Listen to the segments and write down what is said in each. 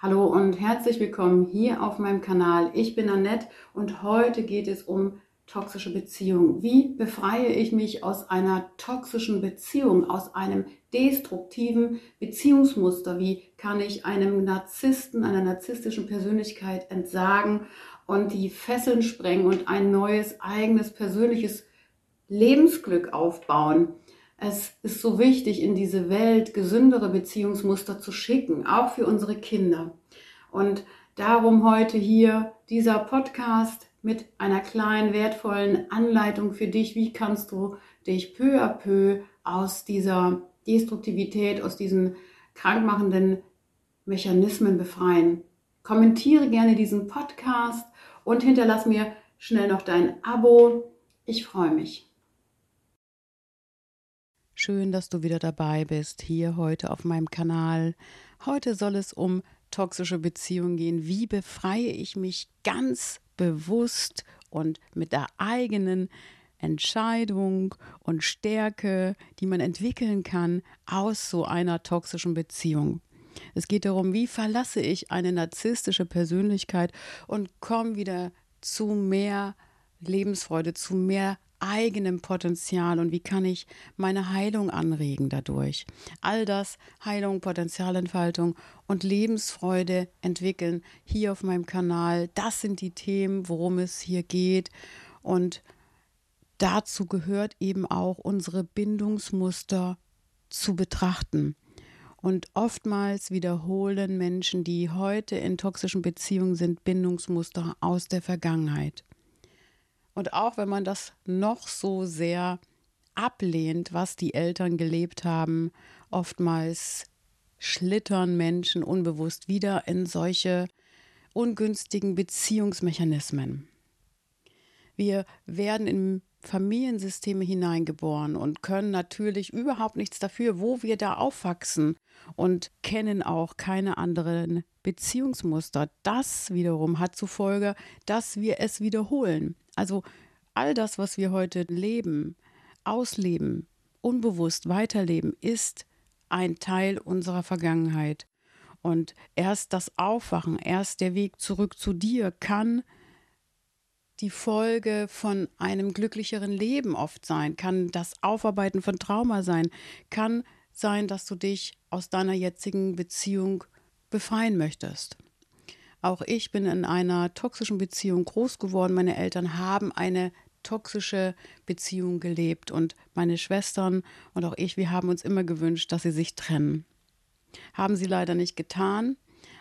Hallo und herzlich willkommen hier auf meinem Kanal. Ich bin Annette und heute geht es um toxische Beziehungen. Wie befreie ich mich aus einer toxischen Beziehung, aus einem destruktiven Beziehungsmuster? Wie kann ich einem Narzissten, einer narzisstischen Persönlichkeit entsagen und die Fesseln sprengen und ein neues, eigenes, persönliches Lebensglück aufbauen? Es ist so wichtig, in diese Welt gesündere Beziehungsmuster zu schicken, auch für unsere Kinder. Und darum heute hier dieser Podcast mit einer kleinen, wertvollen Anleitung für dich. Wie kannst du dich peu à peu aus dieser Destruktivität, aus diesen krankmachenden Mechanismen befreien? Kommentiere gerne diesen Podcast und hinterlass mir schnell noch dein Abo. Ich freue mich. Schön, dass du wieder dabei bist, hier heute auf meinem Kanal. Heute soll es um toxische Beziehungen gehen. Wie befreie ich mich ganz bewusst und mit der eigenen Entscheidung und Stärke, die man entwickeln kann, aus so einer toxischen Beziehung. Es geht darum, wie verlasse ich eine narzisstische Persönlichkeit und komme wieder zu mehr Lebensfreude, zu mehr eigenem Potenzial und wie kann ich meine Heilung anregen dadurch. All das, Heilung, Potenzialentfaltung und Lebensfreude entwickeln hier auf meinem Kanal. Das sind die Themen, worum es hier geht. Und dazu gehört eben auch unsere Bindungsmuster zu betrachten. Und oftmals wiederholen Menschen, die heute in toxischen Beziehungen sind, Bindungsmuster aus der Vergangenheit. Und auch wenn man das noch so sehr ablehnt, was die Eltern gelebt haben, oftmals schlittern Menschen unbewusst wieder in solche ungünstigen Beziehungsmechanismen. Wir werden in Familiensysteme hineingeboren und können natürlich überhaupt nichts dafür, wo wir da aufwachsen und kennen auch keine anderen Beziehungsmuster. Das wiederum hat zur Folge, dass wir es wiederholen. Also all das, was wir heute leben, ausleben, unbewusst weiterleben, ist ein Teil unserer Vergangenheit. Und erst das Aufwachen, erst der Weg zurück zu dir kann die Folge von einem glücklicheren Leben oft sein, kann das Aufarbeiten von Trauma sein, kann sein, dass du dich aus deiner jetzigen Beziehung befreien möchtest. Auch ich bin in einer toxischen Beziehung groß geworden. Meine Eltern haben eine toxische Beziehung gelebt und meine Schwestern und auch ich, wir haben uns immer gewünscht, dass sie sich trennen. Haben sie leider nicht getan,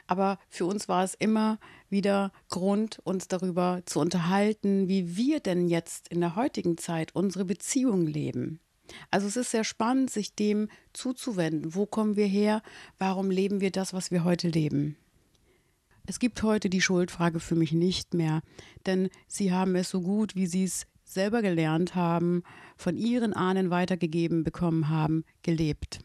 aber für uns war es immer wieder Grund, uns darüber zu unterhalten, wie wir denn jetzt in der heutigen Zeit unsere Beziehung leben. Also es ist sehr spannend, sich dem zuzuwenden. Wo kommen wir her? Warum leben wir das, was wir heute leben? Es gibt heute die Schuldfrage für mich nicht mehr, denn sie haben es so gut, wie sie es selber gelernt haben, von ihren Ahnen weitergegeben bekommen haben, gelebt.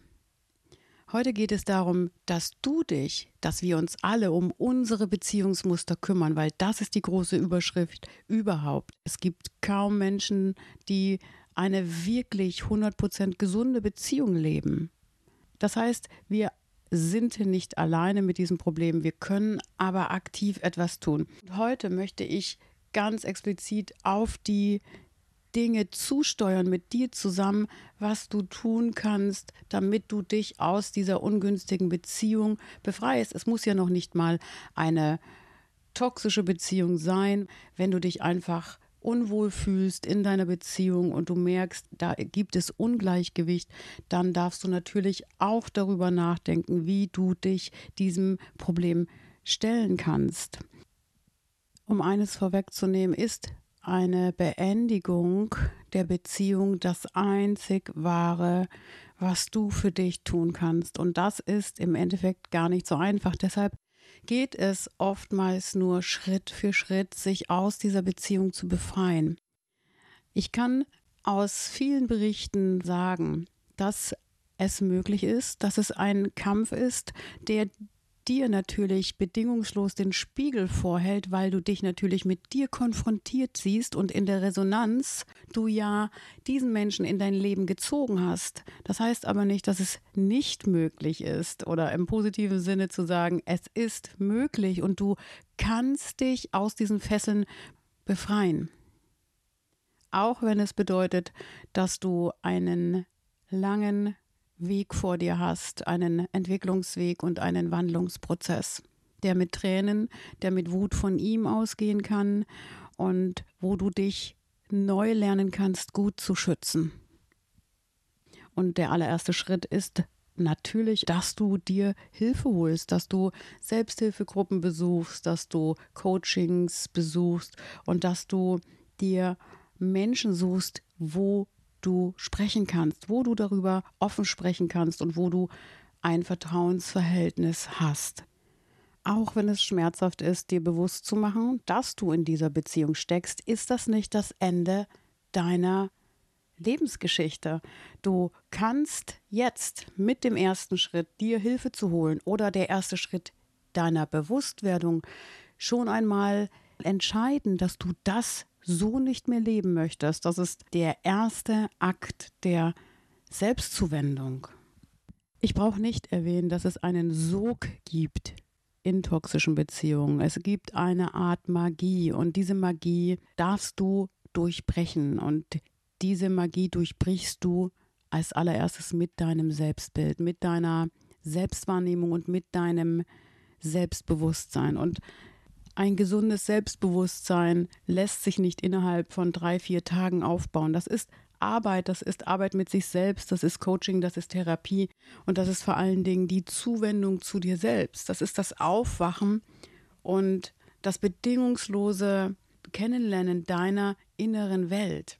Heute geht es darum, dass du dich, dass wir uns alle um unsere Beziehungsmuster kümmern, weil das ist die große Überschrift überhaupt. Es gibt kaum Menschen, die eine wirklich 100% gesunde Beziehung leben. Das heißt, wir sind nicht alleine mit diesem Problem. Wir können aber aktiv etwas tun. Heute möchte ich ganz explizit auf die Dinge zusteuern mit dir zusammen, was du tun kannst, damit du dich aus dieser ungünstigen Beziehung befreist. Es muss ja noch nicht mal eine toxische Beziehung sein, wenn du dich einfach unwohl fühlst in deiner Beziehung und du merkst, da gibt es Ungleichgewicht, dann darfst du natürlich auch darüber nachdenken, wie du dich diesem Problem stellen kannst. Um eines vorwegzunehmen, ist eine Beendigung der Beziehung das einzig wahre, was du für dich tun kannst. Und das ist im Endeffekt gar nicht so einfach. Deshalb geht es oftmals nur Schritt für Schritt, sich aus dieser Beziehung zu befreien. Ich kann aus vielen Berichten sagen, dass es möglich ist, dass es ein Kampf ist, der dir natürlich bedingungslos den Spiegel vorhält, weil du dich natürlich mit dir konfrontiert siehst und in der Resonanz du ja diesen Menschen in dein Leben gezogen hast. Das heißt aber nicht, dass es nicht möglich ist oder im positiven Sinne zu sagen, es ist möglich und du kannst dich aus diesen Fesseln befreien. Auch wenn es bedeutet, dass du einen langen Weg vor dir hast, einen Entwicklungsweg und einen Wandlungsprozess, der mit Tränen, der mit Wut von ihm ausgehen kann und wo du dich neu lernen kannst, gut zu schützen. Und der allererste Schritt ist natürlich, dass du dir Hilfe holst, dass du Selbsthilfegruppen besuchst, dass du Coachings besuchst und dass du dir Menschen suchst, wo du sprechen kannst, wo du darüber offen sprechen kannst und wo du ein Vertrauensverhältnis hast. Auch wenn es schmerzhaft ist, dir bewusst zu machen, dass du in dieser Beziehung steckst, ist das nicht das Ende deiner Lebensgeschichte. Du kannst jetzt mit dem ersten Schritt dir Hilfe zu holen oder der erste Schritt deiner Bewusstwerdung schon einmal entscheiden, dass du das so nicht mehr leben möchtest. Das ist der erste Akt der Selbstzuwendung. Ich brauche nicht erwähnen, dass es einen Sog gibt in toxischen Beziehungen. Es gibt eine Art Magie und diese Magie darfst du durchbrechen und diese Magie durchbrichst du als allererstes mit deinem Selbstbild, mit deiner Selbstwahrnehmung und mit deinem Selbstbewusstsein. Und ein gesundes Selbstbewusstsein lässt sich nicht innerhalb von drei, vier Tagen aufbauen. Das ist Arbeit, das ist Arbeit mit sich selbst, das ist Coaching, das ist Therapie und das ist vor allen Dingen die Zuwendung zu dir selbst. Das ist das Aufwachen und das bedingungslose Kennenlernen deiner inneren Welt.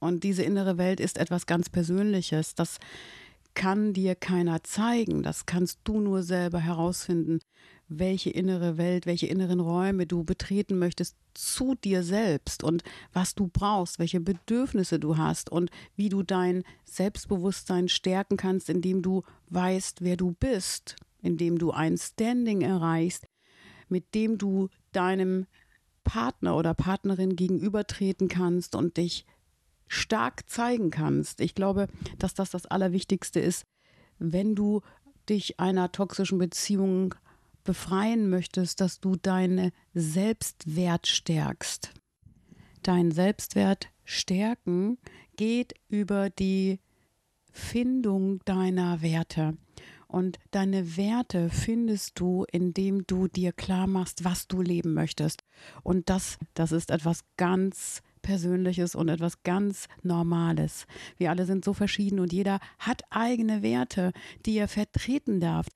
Und diese innere Welt ist etwas ganz Persönliches. Das kann dir keiner zeigen. Das kannst du nur selber herausfinden, welche innere Welt, welche inneren Räume du betreten möchtest zu dir selbst und was du brauchst, welche Bedürfnisse du hast und wie du dein Selbstbewusstsein stärken kannst, indem du weißt, wer du bist, indem du ein Standing erreichst, mit dem du deinem Partner oder Partnerin gegenübertreten kannst und dich stark zeigen kannst. Ich glaube, dass das das Allerwichtigste ist, wenn du dich einer toxischen Beziehung befreien möchtest, dass du deinen Selbstwert stärkst. Dein Selbstwert stärken geht über die Findung deiner Werte. Und deine Werte findest du, indem du dir klar machst, was du leben möchtest. Und das, das ist etwas ganz Persönliches und etwas ganz Normales. Wir alle sind so verschieden und jeder hat eigene Werte, die er vertreten darf.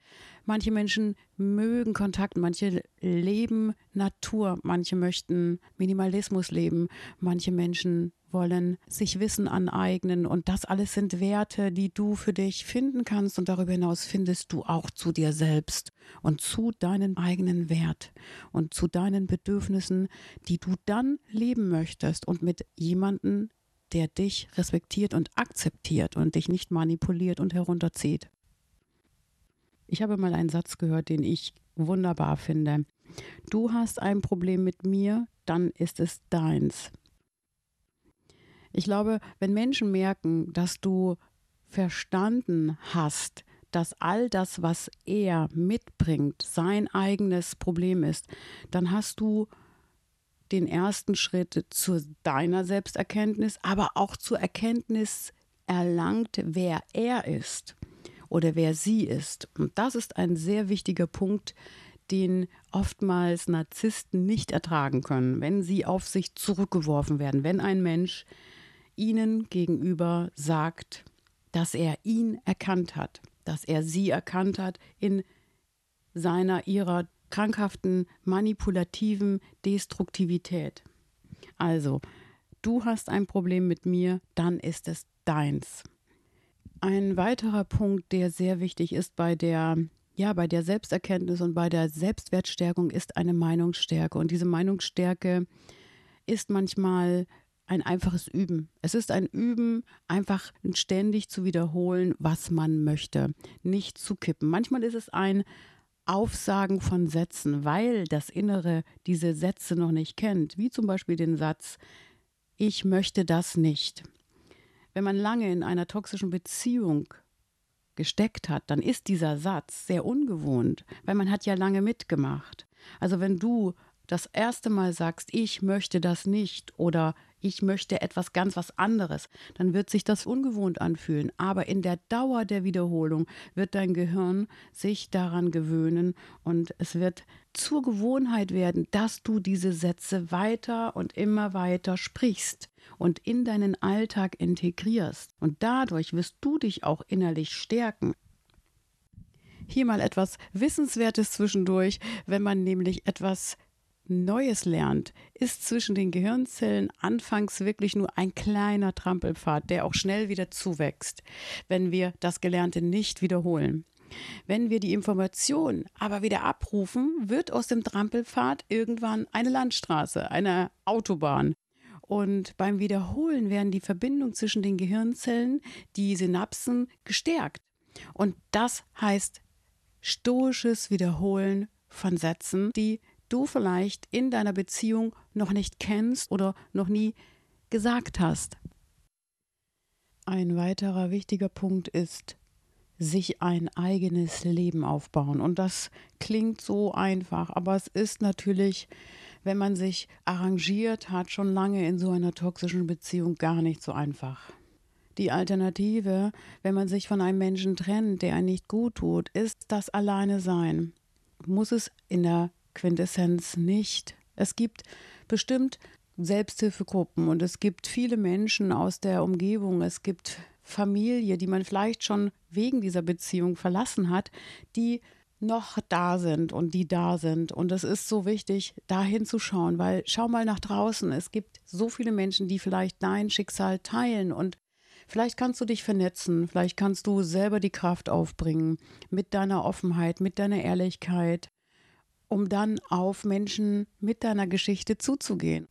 Manche Menschen mögen Kontakt, manche leben Natur, manche möchten Minimalismus leben, manche Menschen wollen sich Wissen aneignen und das alles sind Werte, die du für dich finden kannst und darüber hinaus findest du auch zu dir selbst und zu deinem eigenen Wert und zu deinen Bedürfnissen, die du dann leben möchtest und mit jemanden, der dich respektiert und akzeptiert und dich nicht manipuliert und herunterzieht. Ich habe mal einen Satz gehört, den ich wunderbar finde. Du hast ein Problem mit mir, dann ist es deins. Ich glaube, wenn Menschen merken, dass du verstanden hast, dass all das, was er mitbringt, sein eigenes Problem ist, dann hast du den ersten Schritt zu deiner Selbsterkenntnis, aber auch zur Erkenntnis erlangt, wer er ist oder wer sie ist. Und das ist ein sehr wichtiger Punkt, den oftmals Narzissten nicht ertragen können, wenn sie auf sich zurückgeworfen werden, wenn ein Mensch ihnen gegenüber sagt, dass er ihn erkannt hat, dass er sie erkannt hat in seiner, ihrer krankhaften, manipulativen Destruktivität. Also, du hast ein Problem mit mir, dann ist es deins. Ein weiterer Punkt, der sehr wichtig ist bei der ja, bei der Selbsterkenntnis und bei der Selbstwertstärkung ist eine Meinungsstärke. Und diese Meinungsstärke ist manchmal ein einfaches Üben. Es ist ein Üben, einfach ständig zu wiederholen, was man möchte, nicht zu kippen. Manchmal ist es ein Aufsagen von Sätzen, weil das Innere diese Sätze noch nicht kennt, wie zum Beispiel den Satz, ich möchte das nicht. Wenn man lange in einer toxischen Beziehung gesteckt hat, dann ist dieser Satz sehr ungewohnt, weil man hat ja lange mitgemacht. Also wenn du das erste Mal sagst, ich möchte das nicht oder ich möchte etwas ganz was anderes, dann wird sich das ungewohnt anfühlen. Aber in der Dauer der Wiederholung wird dein Gehirn sich daran gewöhnen und es wird zur Gewohnheit werden, dass du diese Sätze weiter und immer weiter sprichst und in deinen Alltag integrierst. Und dadurch wirst du dich auch innerlich stärken. Hier mal etwas Wissenswertes zwischendurch, wenn man nämlich etwas Neues lernt, ist zwischen den Gehirnzellen anfangs wirklich nur ein kleiner Trampelpfad, der auch schnell wieder zuwächst, wenn wir das Gelernte nicht wiederholen. Wenn wir die Information aber wieder abrufen, wird aus dem Trampelpfad irgendwann eine Landstraße, eine Autobahn. Und beim Wiederholen werden die Verbindungen zwischen den Gehirnzellen, die Synapsen, gestärkt. Und das heißt stoisches Wiederholen von Sätzen, die du vielleicht in deiner Beziehung noch nicht kennst oder noch nie gesagt hast. Ein weiterer wichtiger Punkt ist, sich ein eigenes Leben aufbauen. Und das klingt so einfach, aber es ist natürlich, wenn man sich arrangiert hat, schon lange in so einer toxischen Beziehung gar nicht so einfach. Die Alternative, wenn man sich von einem Menschen trennt, der einen nicht gut tut, ist das Alleine sein. Muss es in der Quintessenz nicht. Es gibt bestimmt Selbsthilfegruppen und es gibt viele Menschen aus der Umgebung, es gibt Familie, die man vielleicht schon wegen dieser Beziehung verlassen hat, die noch da sind und die da sind. Und es ist so wichtig, da hinzuschauen, weil schau mal nach draußen. Es gibt so viele Menschen, die vielleicht dein Schicksal teilen und vielleicht kannst du dich vernetzen, vielleicht kannst du selber die Kraft aufbringen mit deiner Offenheit, mit deiner Ehrlichkeit, um dann auf Menschen mit deiner Geschichte zuzugehen.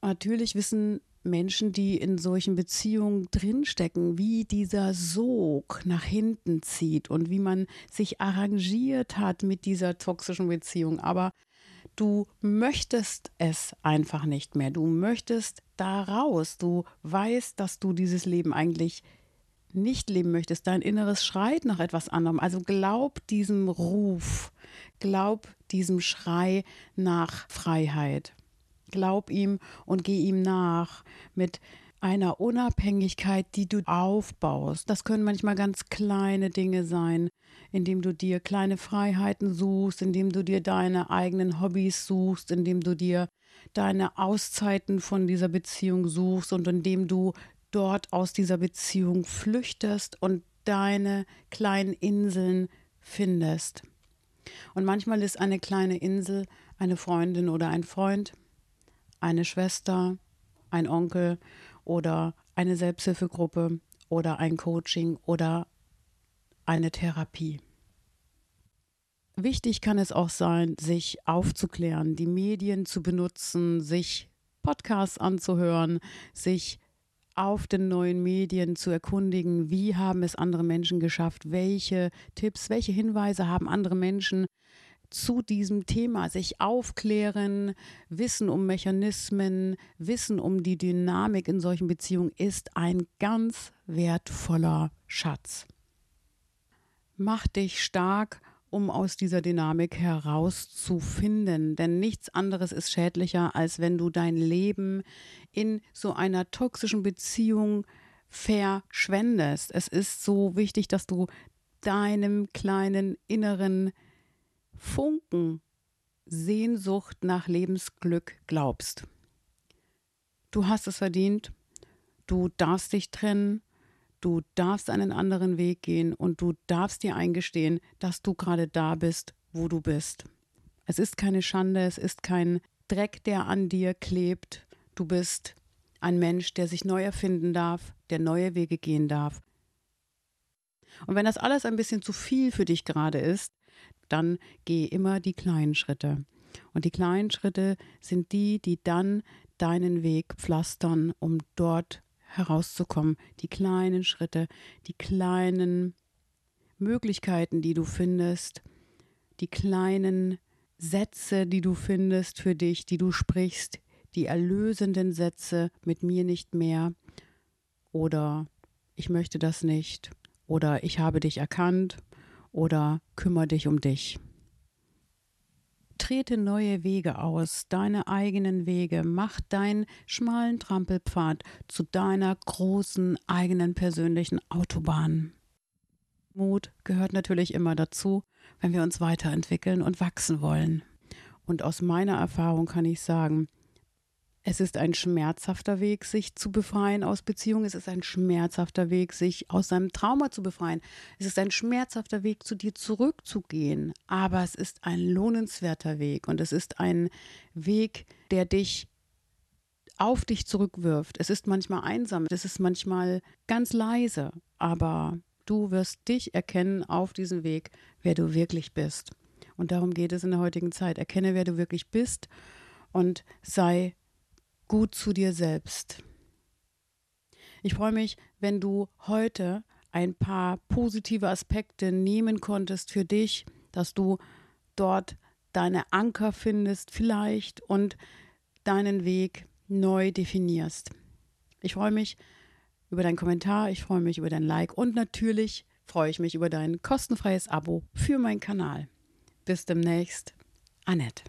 Natürlich wissen Menschen, die in solchen Beziehungen drinstecken, wie dieser Sog nach hinten zieht und wie man sich arrangiert hat mit dieser toxischen Beziehung. Aber du möchtest es einfach nicht mehr. Du möchtest da raus. Du weißt, dass du dieses Leben eigentlich nicht leben möchtest, dein Inneres schreit nach etwas anderem. Also glaub diesem Ruf, glaub diesem Schrei nach Freiheit. Glaub ihm und geh ihm nach mit einer Unabhängigkeit, die du aufbaust. Das können manchmal ganz kleine Dinge sein, indem du dir kleine Freiheiten suchst, indem du dir deine eigenen Hobbys suchst, indem du dir deine Auszeiten von dieser Beziehung suchst und indem du dort aus dieser Beziehung flüchtest und deine kleinen Inseln findest. Und manchmal ist eine kleine Insel eine Freundin oder ein Freund, eine Schwester, ein Onkel oder eine Selbsthilfegruppe oder ein Coaching oder eine Therapie. Wichtig kann es auch sein, sich aufzuklären, die Medien zu benutzen, sich Podcasts anzuhören, sich auf den neuen Medien zu erkundigen, wie haben es andere Menschen geschafft, welche Tipps, welche Hinweise haben andere Menschen zu diesem Thema, sich aufklären, Wissen um Mechanismen, Wissen um die Dynamik in solchen Beziehungen ist ein ganz wertvoller Schatz. Mach dich stark um aus dieser Dynamik herauszufinden. Denn nichts anderes ist schädlicher, als wenn du dein Leben in so einer toxischen Beziehung verschwendest. Es ist so wichtig, dass du deinem kleinen inneren Funken Sehnsucht nach Lebensglück glaubst. Du hast es verdient, du darfst dich trennen, Du darfst einen anderen Weg gehen und du darfst dir eingestehen, dass du gerade da bist, wo du bist. Es ist keine Schande, es ist kein Dreck, der an dir klebt. Du bist ein Mensch, der sich neu erfinden darf, der neue Wege gehen darf. Und wenn das alles ein bisschen zu viel für dich gerade ist, dann geh immer die kleinen Schritte. Und die kleinen Schritte sind die, die dann deinen Weg pflastern, um dort herauszukommen. Die kleinen Schritte, die kleinen Möglichkeiten, die du findest, die kleinen Sätze, die du findest für dich, die du sprichst, die erlösenden Sätze mit mir nicht mehr oder ich möchte das nicht oder ich habe dich erkannt oder kümmere dich um dich. Trete neue Wege aus, deine eigenen Wege, mach deinen schmalen Trampelpfad zu deiner großen eigenen persönlichen Autobahn. Mut gehört natürlich immer dazu, wenn wir uns weiterentwickeln und wachsen wollen. Und aus meiner Erfahrung kann ich sagen, es ist ein schmerzhafter Weg, sich zu befreien aus Beziehungen. Es ist ein schmerzhafter Weg, sich aus seinem Trauma zu befreien. Es ist ein schmerzhafter Weg, zu dir zurückzugehen. Aber es ist ein lohnenswerter Weg und es ist ein Weg, der dich auf dich zurückwirft. Es ist manchmal einsam, es ist manchmal ganz leise, aber du wirst dich erkennen auf diesem Weg, wer du wirklich bist. Und darum geht es in der heutigen Zeit. Erkenne, wer du wirklich bist und sei gut zu dir selbst. Ich freue mich, wenn du heute ein paar positive Aspekte nehmen konntest für dich, dass du dort deine Anker findest vielleicht und deinen Weg neu definierst. Ich freue mich über deinen Kommentar, ich freue mich über dein Like und natürlich freue ich mich über dein kostenfreies Abo für meinen Kanal. Bis demnächst, Annette.